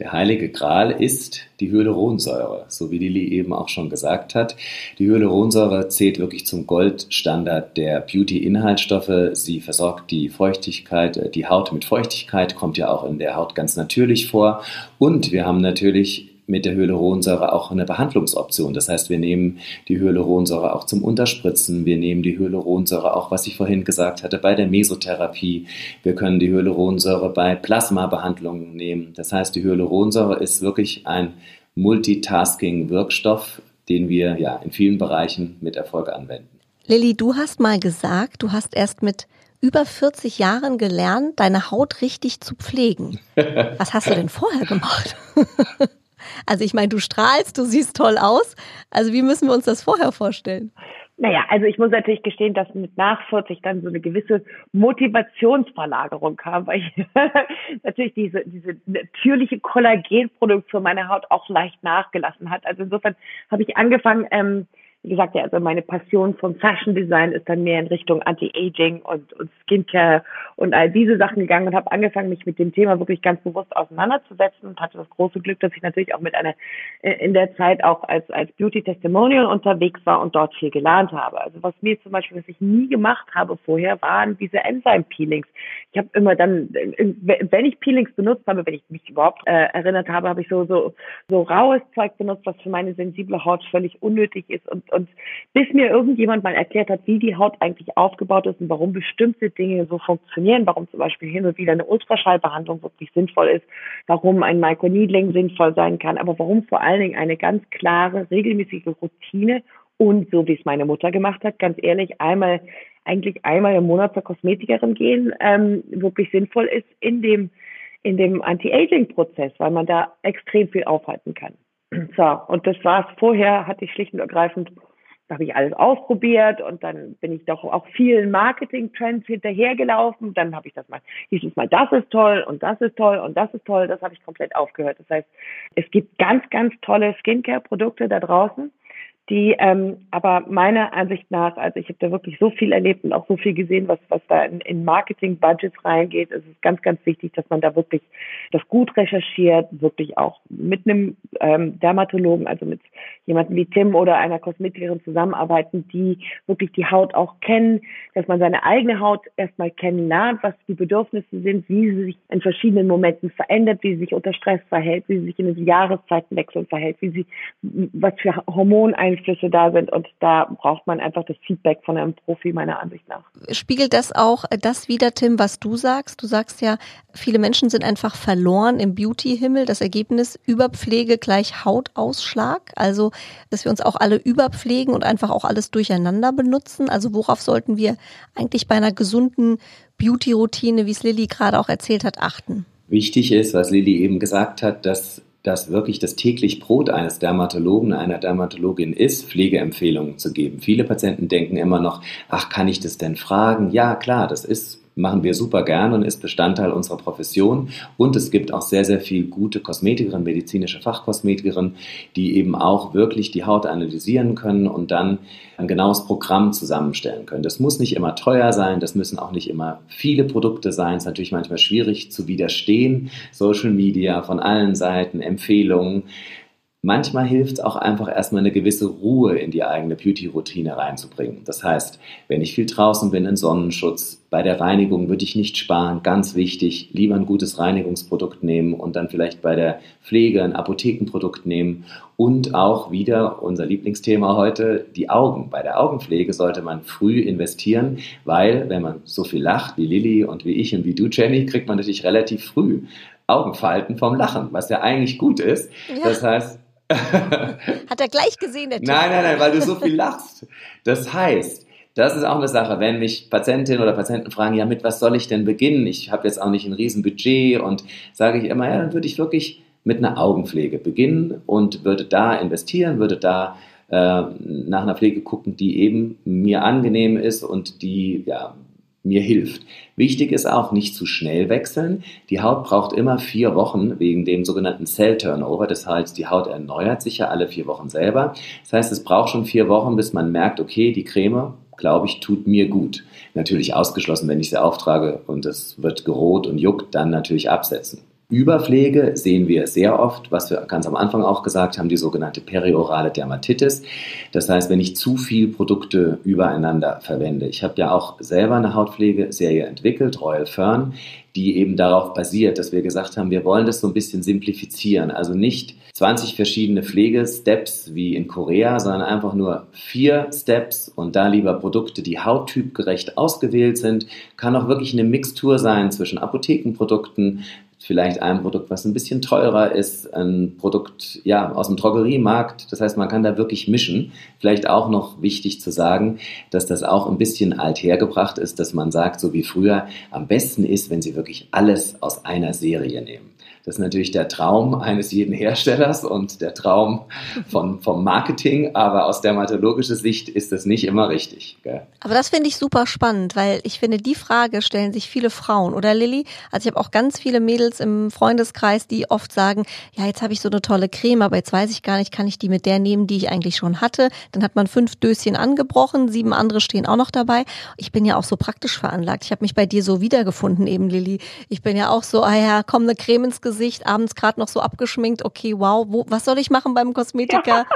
Der heilige Gral ist die Hyaluronsäure, so wie Lili eben auch schon gesagt hat. Die Hyaluronsäure zählt wirklich zum Goldstandard der Beauty-Inhaltsstoffe. Sie versorgt die Feuchtigkeit, äh, die Haut mit Feuchtigkeit, kommt ja auch in der Haut ganz natürlich vor. Und wir haben natürlich mit der Hyaluronsäure auch eine Behandlungsoption. Das heißt, wir nehmen die Hyaluronsäure auch zum Unterspritzen. Wir nehmen die Hyaluronsäure auch, was ich vorhin gesagt hatte, bei der Mesotherapie. Wir können die Hyaluronsäure bei Plasmabehandlungen nehmen. Das heißt, die Hyaluronsäure ist wirklich ein Multitasking-Wirkstoff, den wir ja in vielen Bereichen mit Erfolg anwenden. Lilly, du hast mal gesagt, du hast erst mit über 40 Jahren gelernt, deine Haut richtig zu pflegen. <laughs> Was hast du denn vorher gemacht? <laughs> Also ich meine, du strahlst, du siehst toll aus. Also wie müssen wir uns das vorher vorstellen? Naja, also ich muss natürlich gestehen, dass mit nach 40 dann so eine gewisse Motivationsverlagerung kam, weil ich <laughs> natürlich diese, diese natürliche Kollagenproduktion meiner Haut auch leicht nachgelassen hat. Also insofern habe ich angefangen, ähm, wie gesagt, ja, also meine Passion vom Fashion Design ist dann mehr in Richtung Anti-Aging und, und Skincare und all diese Sachen gegangen und habe angefangen, mich mit dem Thema wirklich ganz bewusst auseinanderzusetzen und hatte das große Glück, dass ich natürlich auch mit einer äh, in der Zeit auch als, als Beauty Testimonial unterwegs war und dort viel gelernt habe. Also was mir zum Beispiel, was ich nie gemacht habe vorher, waren diese Enzyme Peelings. Ich habe immer dann, äh, wenn ich Peelings benutzt habe, wenn ich mich überhaupt äh, erinnert habe, habe ich so, so, so raues Zeug benutzt, was für meine sensible Haut völlig unnötig ist und und bis mir irgendjemand mal erklärt hat, wie die Haut eigentlich aufgebaut ist und warum bestimmte Dinge so funktionieren, warum zum Beispiel hin und wieder eine Ultraschallbehandlung wirklich sinnvoll ist, warum ein Microneedling sinnvoll sein kann, aber warum vor allen Dingen eine ganz klare, regelmäßige Routine und so wie es meine Mutter gemacht hat, ganz ehrlich, einmal eigentlich einmal im Monat zur Kosmetikerin gehen, ähm, wirklich sinnvoll ist in dem in dem Anti-Aging-Prozess, weil man da extrem viel aufhalten kann. <clears throat> So, und das war's. Vorher hatte ich schlicht und ergreifend, da habe ich alles ausprobiert und dann bin ich doch auch vielen Marketing-Trends hinterhergelaufen. Dann habe ich das mal, hieß es mal, das ist toll und das ist toll und das ist toll. Das habe ich komplett aufgehört. Das heißt, es gibt ganz, ganz tolle Skincare-Produkte da draußen die ähm, aber meiner Ansicht nach, also ich habe da wirklich so viel erlebt und auch so viel gesehen, was, was da in, in Marketing-Budgets reingeht. Es ist ganz, ganz wichtig, dass man da wirklich das gut recherchiert, wirklich auch mit einem ähm, Dermatologen, also mit jemandem wie Tim oder einer Kosmetikerin zusammenarbeiten, die wirklich die Haut auch kennen, dass man seine eigene Haut erstmal kennenlernt, was die Bedürfnisse sind, wie sie sich in verschiedenen Momenten verändert, wie sie sich unter Stress verhält, wie sie sich in den Jahreszeitenwechseln verhält, wie sie, was für Hormoneinflüsse Einflüsse da sind und da braucht man einfach das Feedback von einem Profi meiner Ansicht nach. Spiegelt das auch das wieder, Tim, was du sagst? Du sagst ja, viele Menschen sind einfach verloren im Beauty-Himmel. Das Ergebnis Überpflege gleich Hautausschlag. Also, dass wir uns auch alle überpflegen und einfach auch alles durcheinander benutzen. Also, worauf sollten wir eigentlich bei einer gesunden Beauty-Routine, wie es Lilly gerade auch erzählt hat, achten? Wichtig ist, was Lilly eben gesagt hat, dass dass wirklich das täglich Brot eines Dermatologen, einer Dermatologin ist, Pflegeempfehlungen zu geben. Viele Patienten denken immer noch, ach, kann ich das denn fragen? Ja, klar, das ist machen wir super gern und ist Bestandteil unserer Profession. Und es gibt auch sehr, sehr viel gute Kosmetikerinnen, medizinische Fachkosmetikerinnen, die eben auch wirklich die Haut analysieren können und dann ein genaues Programm zusammenstellen können. Das muss nicht immer teuer sein, das müssen auch nicht immer viele Produkte sein. Es ist natürlich manchmal schwierig zu widerstehen. Social Media von allen Seiten, Empfehlungen. Manchmal hilft es auch einfach erstmal eine gewisse Ruhe in die eigene Beauty-Routine reinzubringen. Das heißt, wenn ich viel draußen bin, in Sonnenschutz, bei der Reinigung würde ich nicht sparen, ganz wichtig, lieber ein gutes Reinigungsprodukt nehmen und dann vielleicht bei der Pflege ein Apothekenprodukt nehmen und auch wieder unser Lieblingsthema heute, die Augen. Bei der Augenpflege sollte man früh investieren, weil wenn man so viel lacht wie Lilly und wie ich und wie du, Jenny, kriegt man natürlich relativ früh Augenfalten vom Lachen, was ja eigentlich gut ist. Ja. Das heißt, Hat er gleich gesehen, der typ. Nein, nein, nein, weil du so viel lachst. Das heißt, das ist auch eine Sache, wenn mich Patientinnen oder Patienten fragen, ja, mit was soll ich denn beginnen? Ich habe jetzt auch nicht ein Riesenbudget und sage ich immer, ja, dann würde ich wirklich mit einer Augenpflege beginnen und würde da investieren, würde da äh, nach einer Pflege gucken, die eben mir angenehm ist und die ja, mir hilft. Wichtig ist auch, nicht zu schnell wechseln. Die Haut braucht immer vier Wochen wegen dem sogenannten Cell Turnover. Das heißt, die Haut erneuert sich ja alle vier Wochen selber. Das heißt, es braucht schon vier Wochen, bis man merkt, okay, die Creme, glaube ich, tut mir gut. Natürlich ausgeschlossen, wenn ich sie auftrage und es wird gerot und juckt, dann natürlich absetzen. Überpflege sehen wir sehr oft, was wir ganz am Anfang auch gesagt haben, die sogenannte periorale Dermatitis. Das heißt, wenn ich zu viel Produkte übereinander verwende. Ich habe ja auch selber eine Hautpflegeserie entwickelt, Royal Fern, die eben darauf basiert, dass wir gesagt haben, wir wollen das so ein bisschen simplifizieren. Also nicht 20 verschiedene Pflegesteps wie in Korea, sondern einfach nur vier Steps und da lieber Produkte, die hauttypgerecht ausgewählt sind. Kann auch wirklich eine Mixtur sein zwischen Apothekenprodukten, vielleicht ein Produkt, was ein bisschen teurer ist, ein Produkt ja aus dem Drogeriemarkt. Das heißt, man kann da wirklich mischen. Vielleicht auch noch wichtig zu sagen, dass das auch ein bisschen althergebracht ist, dass man sagt, so wie früher, am besten ist, wenn Sie wirklich alles aus einer Serie nehmen. Das ist natürlich der Traum eines jeden Herstellers und der Traum von, vom Marketing, aber aus dermatologischer Sicht ist das nicht immer richtig. Gell? Aber das finde ich super spannend, weil ich finde, die Frage stellen sich viele Frauen. Oder Lilly? Also ich habe auch ganz viele Mädels im Freundeskreis, die oft sagen, ja, jetzt habe ich so eine tolle Creme, aber jetzt weiß ich gar nicht, kann ich die mit der nehmen, die ich eigentlich schon hatte. Dann hat man fünf Döschen angebrochen, sieben andere stehen auch noch dabei. Ich bin ja auch so praktisch veranlagt. Ich habe mich bei dir so wiedergefunden eben, Lilly. Ich bin ja auch so, ah ja, komm, eine Creme ins Gesicht Gesicht, abends gerade noch so abgeschminkt, okay, wow, wo, was soll ich machen beim Kosmetiker? <laughs>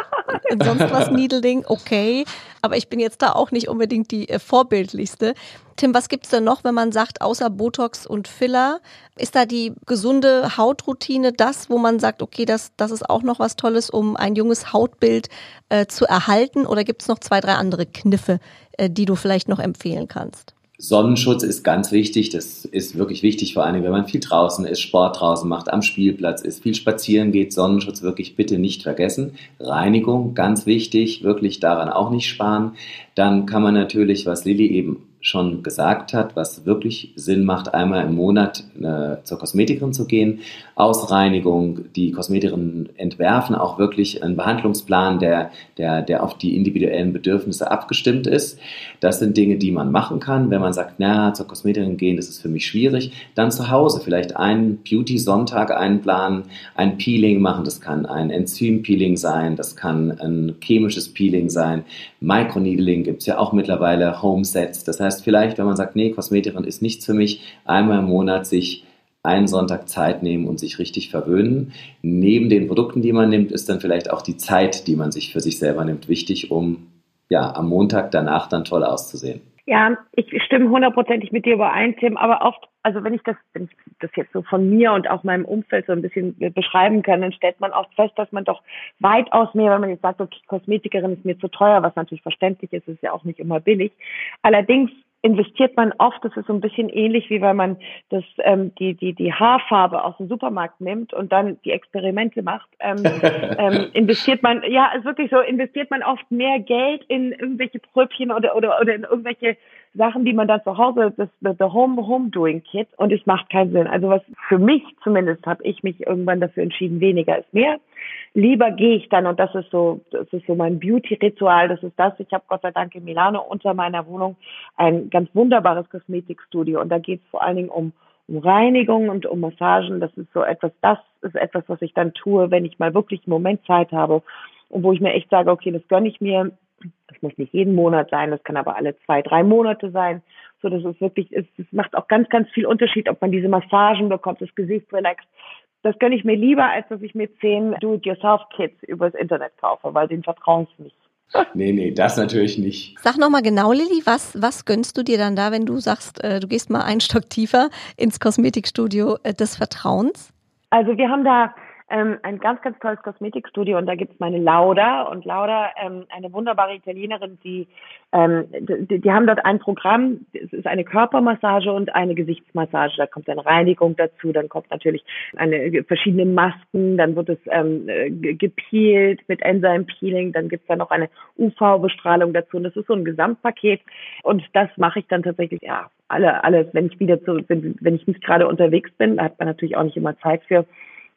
Ja. Sonst was Needling, okay. Aber ich bin jetzt da auch nicht unbedingt die äh, vorbildlichste. Tim, was gibt's denn noch, wenn man sagt, außer Botox und Filler? Ist da die gesunde Hautroutine das, wo man sagt, okay, das, das ist auch noch was Tolles, um ein junges Hautbild äh, zu erhalten? Oder gibt's noch zwei, drei andere Kniffe, äh, die du vielleicht noch empfehlen kannst? Sonnenschutz ist ganz wichtig. Das ist wirklich wichtig, vor allem wenn man viel draußen ist, Sport draußen macht, am Spielplatz ist, viel spazieren geht. Sonnenschutz wirklich bitte nicht vergessen. Reinigung, ganz wichtig, wirklich daran auch nicht sparen. Dann kann man natürlich, was Lilly eben schon gesagt hat, was wirklich Sinn macht, einmal im Monat äh, zur Kosmetikerin zu gehen. Ausreinigung, die Kosmetikerinnen entwerfen auch wirklich einen Behandlungsplan, der, der, der auf die individuellen Bedürfnisse abgestimmt ist. Das sind Dinge, die man machen kann. Wenn man sagt, na, zur Kosmetikerin gehen, das ist für mich schwierig, dann zu Hause vielleicht einen Beauty-Sonntag einplanen, ein Peeling machen. Das kann ein Enzym-Peeling sein, das kann ein chemisches Peeling sein. Microneedling gibt es ja auch mittlerweile, Home-Sets. Das heißt, heißt vielleicht, wenn man sagt, nee, Kosmetikerin ist nichts für mich, einmal im Monat sich einen Sonntag Zeit nehmen und sich richtig verwöhnen. Neben den Produkten, die man nimmt, ist dann vielleicht auch die Zeit, die man sich für sich selber nimmt, wichtig, um ja am Montag danach dann toll auszusehen. Ja, ich stimme hundertprozentig mit dir überein, Tim, aber oft, also wenn ich das, wenn ich das jetzt so von mir und auch meinem Umfeld so ein bisschen beschreiben kann, dann stellt man oft fest, dass man doch weitaus mehr, wenn man jetzt sagt, okay, Kosmetikerin ist mir zu teuer, was natürlich verständlich ist, ist ja auch nicht immer billig. Allerdings investiert man oft, das ist so ein bisschen ähnlich wie wenn man das, ähm, die, die, die Haarfarbe aus dem Supermarkt nimmt und dann die Experimente macht, ähm, <laughs> ähm, investiert man, ja, ist wirklich so, investiert man oft mehr Geld in irgendwelche Pröbchen oder, oder, oder in irgendwelche Sachen, die man dann zu Hause, das the Home Home Doing Kit und es macht keinen Sinn. Also was für mich zumindest habe ich mich irgendwann dafür entschieden, weniger ist mehr. Lieber gehe ich dann und das ist so, das ist so mein Beauty Ritual. Das ist das. Ich habe Gott sei Dank in Milano unter meiner Wohnung ein ganz wunderbares Kosmetikstudio und da geht es vor allen Dingen um um Reinigung und um Massagen. Das ist so etwas, das ist etwas, was ich dann tue, wenn ich mal wirklich einen Moment Zeit habe und wo ich mir echt sage, okay, das gönne ich mir das muss nicht jeden Monat sein, das kann aber alle zwei, drei Monate sein. So, das ist wirklich, es, es macht auch ganz, ganz viel Unterschied, ob man diese Massagen bekommt, das Gesicht relaxt. Das gönne ich mir lieber, als dass ich mir zehn Do-it-yourself-Kits übers Internet kaufe, weil den vertraue ich nicht. <laughs> Nee, nee, das natürlich nicht. Sag nochmal genau, Lilly, was, was gönnst du dir dann da, wenn du sagst, äh, du gehst mal einen Stock tiefer ins Kosmetikstudio äh, des Vertrauens? Also wir haben da ähm, ein ganz, ganz tolles Kosmetikstudio und da gibt's meine Lauda und Lauda, ähm, eine wunderbare Italienerin, die, ähm, die, die haben dort ein Programm, es ist eine Körpermassage und eine Gesichtsmassage, da kommt eine Reinigung dazu, dann kommt natürlich eine verschiedene Masken, dann wird es ähm, gepeelt mit Enzyme Peeling, dann gibt's da noch eine UV-Bestrahlung dazu und das ist so ein Gesamtpaket. Und das mache ich dann tatsächlich, ja, alle, alles, wenn ich wieder zu, wenn, wenn ich nicht gerade unterwegs bin, da hat man natürlich auch nicht immer Zeit für,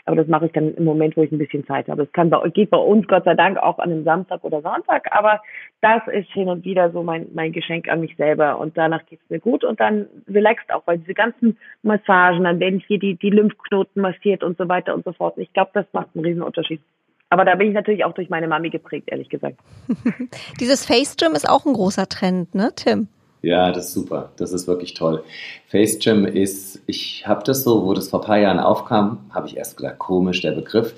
aber das mache ich dann im Moment, wo ich ein bisschen Zeit habe. Es kann bei, geht bei uns Gott sei Dank auch an einem Samstag oder Sonntag, aber das ist hin und wieder so mein, mein Geschenk an mich selber. Und danach geht es mir gut und dann relaxt auch, weil diese ganzen Massagen, dann werden hier die, die Lymphknoten massiert und so weiter und so fort. ich glaube, das macht einen riesen Unterschied. Aber da bin ich natürlich auch durch meine Mami geprägt, ehrlich gesagt. <laughs> Dieses Face Gym ist auch ein großer Trend, ne, Tim? Ja, das ist super. Das ist wirklich toll. FaceGym ist, ich habe das so, wo das vor ein paar Jahren aufkam, habe ich erst gedacht, komisch der Begriff.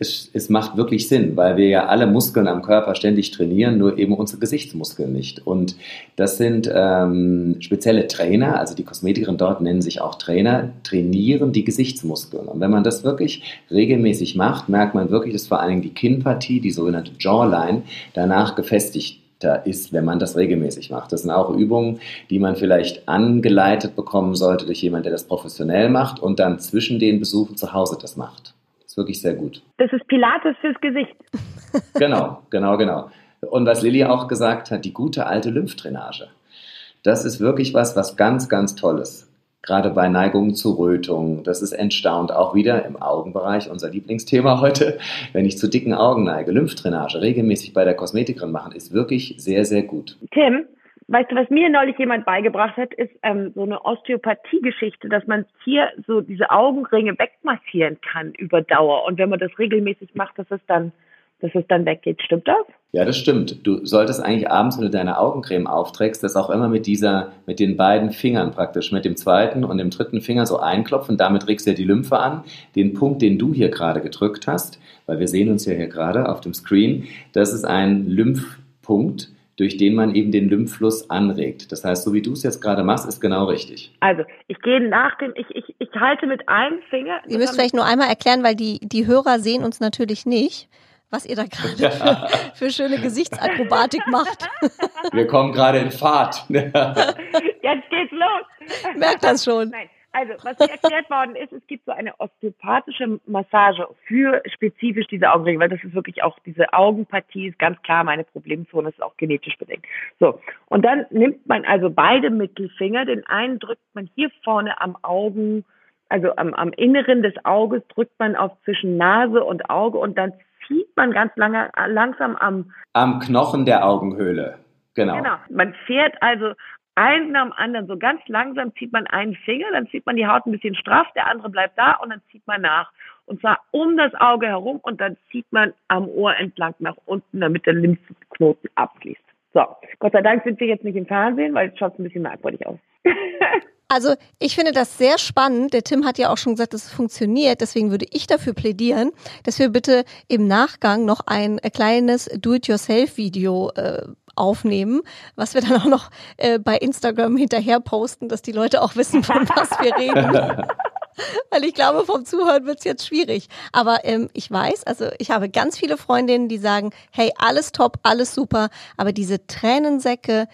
Es, es macht wirklich Sinn, weil wir ja alle Muskeln am Körper ständig trainieren, nur eben unsere Gesichtsmuskeln nicht. Und das sind ähm, spezielle Trainer, also die Kosmetikerin dort nennen sich auch Trainer, trainieren die Gesichtsmuskeln. Und wenn man das wirklich regelmäßig macht, merkt man wirklich, dass vor allen Dingen die Kinnpartie, die sogenannte Jawline, danach gefestigt leichter ist, wenn man das regelmäßig macht. Das sind auch Übungen, die man vielleicht angeleitet bekommen sollte durch jemanden, der das professionell macht und dann zwischen den Besuchen zu Hause das macht. Das ist wirklich sehr gut. Das ist Pilates fürs Gesicht. <laughs> <laughs> Genau, genau, genau. Und was Lilly auch gesagt hat, die gute alte Lymphdrainage. Das ist wirklich was, was ganz, ganz Tolles. Gerade bei Neigungen zu Rötung. Das ist entstaunt. Auch wieder im Augenbereich, unser Lieblingsthema heute. Wenn ich zu dicken Augen neige, Lymphdrainage regelmäßig bei der Kosmetikerin machen, ist wirklich sehr, sehr gut. Tim, weißt du, was mir neulich jemand beigebracht hat, ist ähm, so eine Osteopathie-Geschichte, dass man hier so diese Augenringe wegmassieren kann über Dauer. Und wenn man das regelmäßig macht, dass es dann dass es dann weggeht. Stimmt das? Ja, das stimmt. Du solltest eigentlich abends, wenn du deine Augencreme aufträgst, das auch immer mit dieser, mit den beiden Fingern praktisch, mit dem zweiten und dem dritten Finger so einklopfen. Damit regst du ja die Lymphe an. Den Punkt, den du hier gerade gedrückt hast, weil wir sehen uns ja hier gerade auf dem Screen, das ist ein Lymphpunkt, durch den man eben den Lymphfluss anregt. Das heißt, so wie du es jetzt gerade machst, ist genau richtig. Also, ich gehe nach dem, ich, ich, ich halte mit einem Finger. Ihr müsst vielleicht nur einmal erklären, weil die, die Hörer sehen uns natürlich nicht was ihr da gerade für, für, schöne Gesichtsakrobatik macht. <laughs> Wir kommen gerade in Fahrt. <laughs> Jetzt geht's los. Merkt das schon. Nein. Also, was hier erklärt worden ist, es gibt so eine osteopathische Massage für spezifisch diese Augenringe, weil das ist wirklich auch, diese Augenpartie ist ganz klar meine Problemzone, ist auch genetisch bedingt. So. Und dann nimmt man also beide Mittelfinger, den einen drückt man hier vorne am Augen, also am, am Inneren des Auges drückt man auf zwischen Nase und Auge und dann zieht man ganz lange, langsam am... Am Knochen der Augenhöhle, genau. Genau, man fährt also einen am anderen, so ganz langsam zieht man einen Finger, dann zieht man die Haut ein bisschen straff, der andere bleibt da und dann zieht man nach. Und zwar um das Auge herum und dann zieht man am Ohr entlang nach unten, damit der Lymphknoten abfließt. So, Gott sei Dank sind wir jetzt nicht im Fernsehen, weil es schaut ein bisschen merkwürdig aus. <laughs> Also ich finde das sehr spannend. Der Tim hat ja auch schon gesagt, dass es funktioniert. Deswegen würde ich dafür plädieren, dass wir bitte im Nachgang noch ein kleines Do-it-yourself-Video äh, aufnehmen, was wir dann auch noch äh, bei Instagram hinterher posten, dass die Leute auch wissen, von was wir <laughs> reden. Weil ich glaube, vom Zuhören wird es jetzt schwierig. Aber ähm, ich weiß, also ich habe ganz viele Freundinnen, die sagen, hey, alles top, alles super, aber diese Tränensäcke,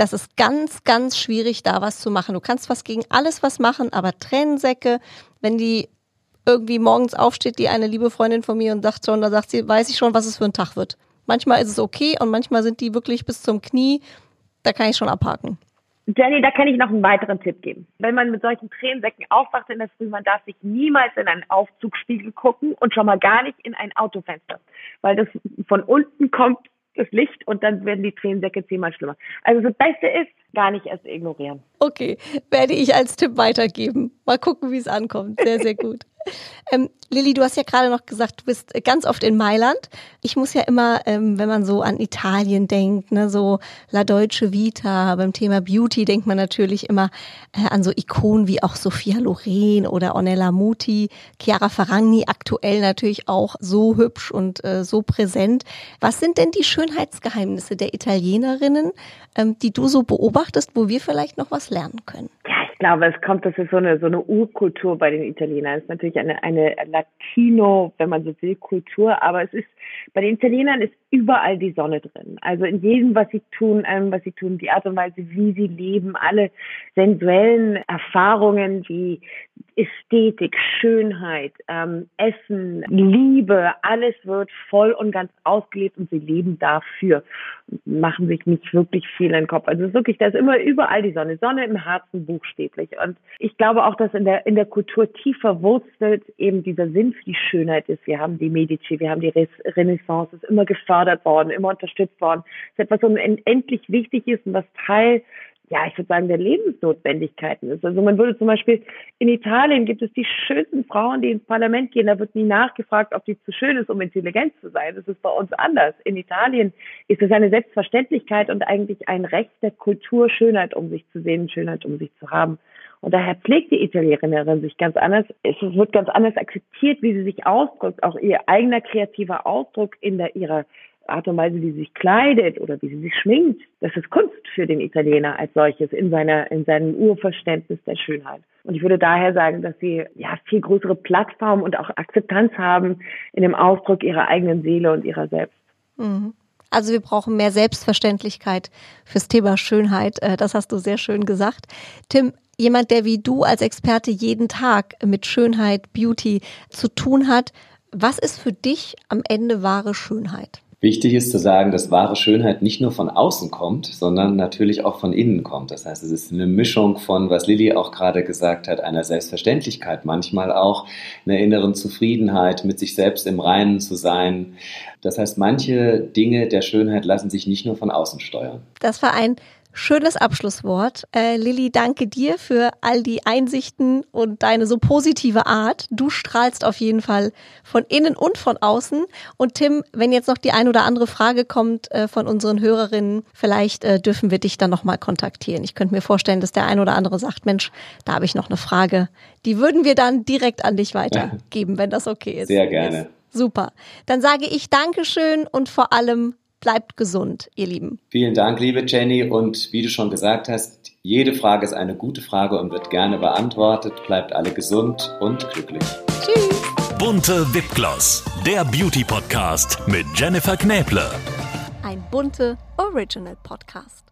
das ist ganz, ganz schwierig, da was zu machen. Du kannst fast gegen alles was machen, aber Tränensäcke, wenn die irgendwie morgens aufsteht, die eine liebe Freundin von mir und sagt schon, da sagt sie, weiß ich schon, was es für ein Tag wird. Manchmal ist es okay und manchmal sind die wirklich bis zum Knie. Da kann ich schon abhaken. Jenny, da kann ich noch einen weiteren Tipp geben. Wenn man mit solchen Tränensäcken aufwacht in der Früh, man darf sich niemals in einen Aufzugspiegel gucken und schon mal gar nicht in ein Autofenster, weil das von unten kommt das Licht und dann werden die Tränensäcke zehnmal schlimmer. Also das Beste ist, gar nicht erst ignorieren. Okay, werde ich als Tipp weitergeben. Mal gucken, wie es ankommt. Sehr, sehr <laughs> gut. Ähm, Lilly, du hast ja gerade noch gesagt, du bist ganz oft in Mailand. Ich muss ja immer, ähm, wenn man so an Italien denkt, ne, so La Dolce Vita, beim Thema Beauty denkt man natürlich immer äh, an so Ikonen wie auch Sophia Loren oder Ornella Muti, Chiara Ferragni, aktuell natürlich auch so hübsch und äh, so präsent. Was sind denn die Schönheitsgeheimnisse der Italienerinnen, ähm, die du so beobachtest, wo wir vielleicht noch was lernen können? Ja, ich glaube, es kommt, das ist so eine, so eine Urkultur bei den Italienern. Es ist natürlich eine, eine Latino, wenn man so will, Kultur, aber es ist, bei den Italienern ist überall die Sonne drin. Also in jedem, was sie tun, ähm, was sie tun, die Art und Weise, wie sie leben, alle sensuellen Erfahrungen wie Ästhetik, Schönheit, ähm, Essen, Liebe, alles wird voll und ganz ausgelebt und sie leben dafür, machen sich nicht wirklich viel in den Kopf. Also wirklich, da ist immer überall die Sonne, Sonne im Herzen buchstäblich. Und ich glaube auch, dass in der in der Kultur tief verwurzelt eben dieser Sinn für die Schönheit ist. Wir haben die Medici, wir haben die Renaissance, ist immer gefördert worden, immer unterstützt worden. Es ist etwas, was unendlich wichtig ist und was Teil ja, ich würde sagen, der Lebensnotwendigkeiten ist. Also man würde zum Beispiel, in Italien gibt es die schönsten Frauen, die ins Parlament gehen. Da wird nie nachgefragt, ob die zu schön ist, um intelligent zu sein. Das ist bei uns anders. In Italien ist es eine Selbstverständlichkeit und eigentlich ein Recht der Kultur, Schönheit um sich zu sehen, Schönheit um sich zu haben. Und daher pflegt die Italienerin sich ganz anders. Es wird ganz anders akzeptiert, wie sie sich ausdrückt. Auch ihr eigener kreativer Ausdruck in der, ihrer Art und Weise, wie sie sich kleidet oder wie sie sich schminkt, das ist Kunst für den Italiener als solches in seiner, in seinem Urverständnis der Schönheit. Und ich würde daher sagen, dass sie ja viel größere Plattform und auch Akzeptanz haben in dem Ausdruck ihrer eigenen Seele und ihrer selbst. Mhm. Also wir brauchen mehr Selbstverständlichkeit fürs Thema Schönheit. Äh, das hast du sehr schön gesagt. Tim, jemand, der wie du als Experte jeden Tag mit Schönheit, Beauty zu tun hat, was ist für dich am Ende wahre Schönheit? Wichtig ist zu sagen, dass wahre Schönheit nicht nur von außen kommt, sondern natürlich auch von innen kommt. Das heißt, es ist eine Mischung von, was Lilly auch gerade gesagt hat, einer Selbstverständlichkeit, manchmal auch einer inneren Zufriedenheit, mit sich selbst im Reinen zu sein. Das heißt, manche Dinge der Schönheit lassen sich nicht nur von außen steuern. Das war ein Schönes Abschlusswort. Äh, Lilly, danke dir für all die Einsichten und deine so positive Art. Du strahlst auf jeden Fall von innen und von außen. Und Tim, wenn jetzt noch die ein oder andere Frage kommt äh, von unseren Hörerinnen, vielleicht äh, dürfen wir dich dann nochmal kontaktieren. Ich könnte mir vorstellen, dass der ein oder andere sagt, Mensch, da habe ich noch eine Frage. Die würden wir dann direkt an dich weitergeben, wenn das okay ist. Sehr gerne. Yes. Super. Dann sage ich Dankeschön und vor allem Bleibt gesund, ihr Lieben. Vielen Dank, liebe Jenny. Und wie du schon gesagt hast, jede Frage ist eine gute Frage und wird gerne beantwortet. Bleibt alle gesund und glücklich. Tschüss. Bunte Wipgloss, der Beauty Podcast mit Jennifer Knäble. Ein bunte Original Podcast.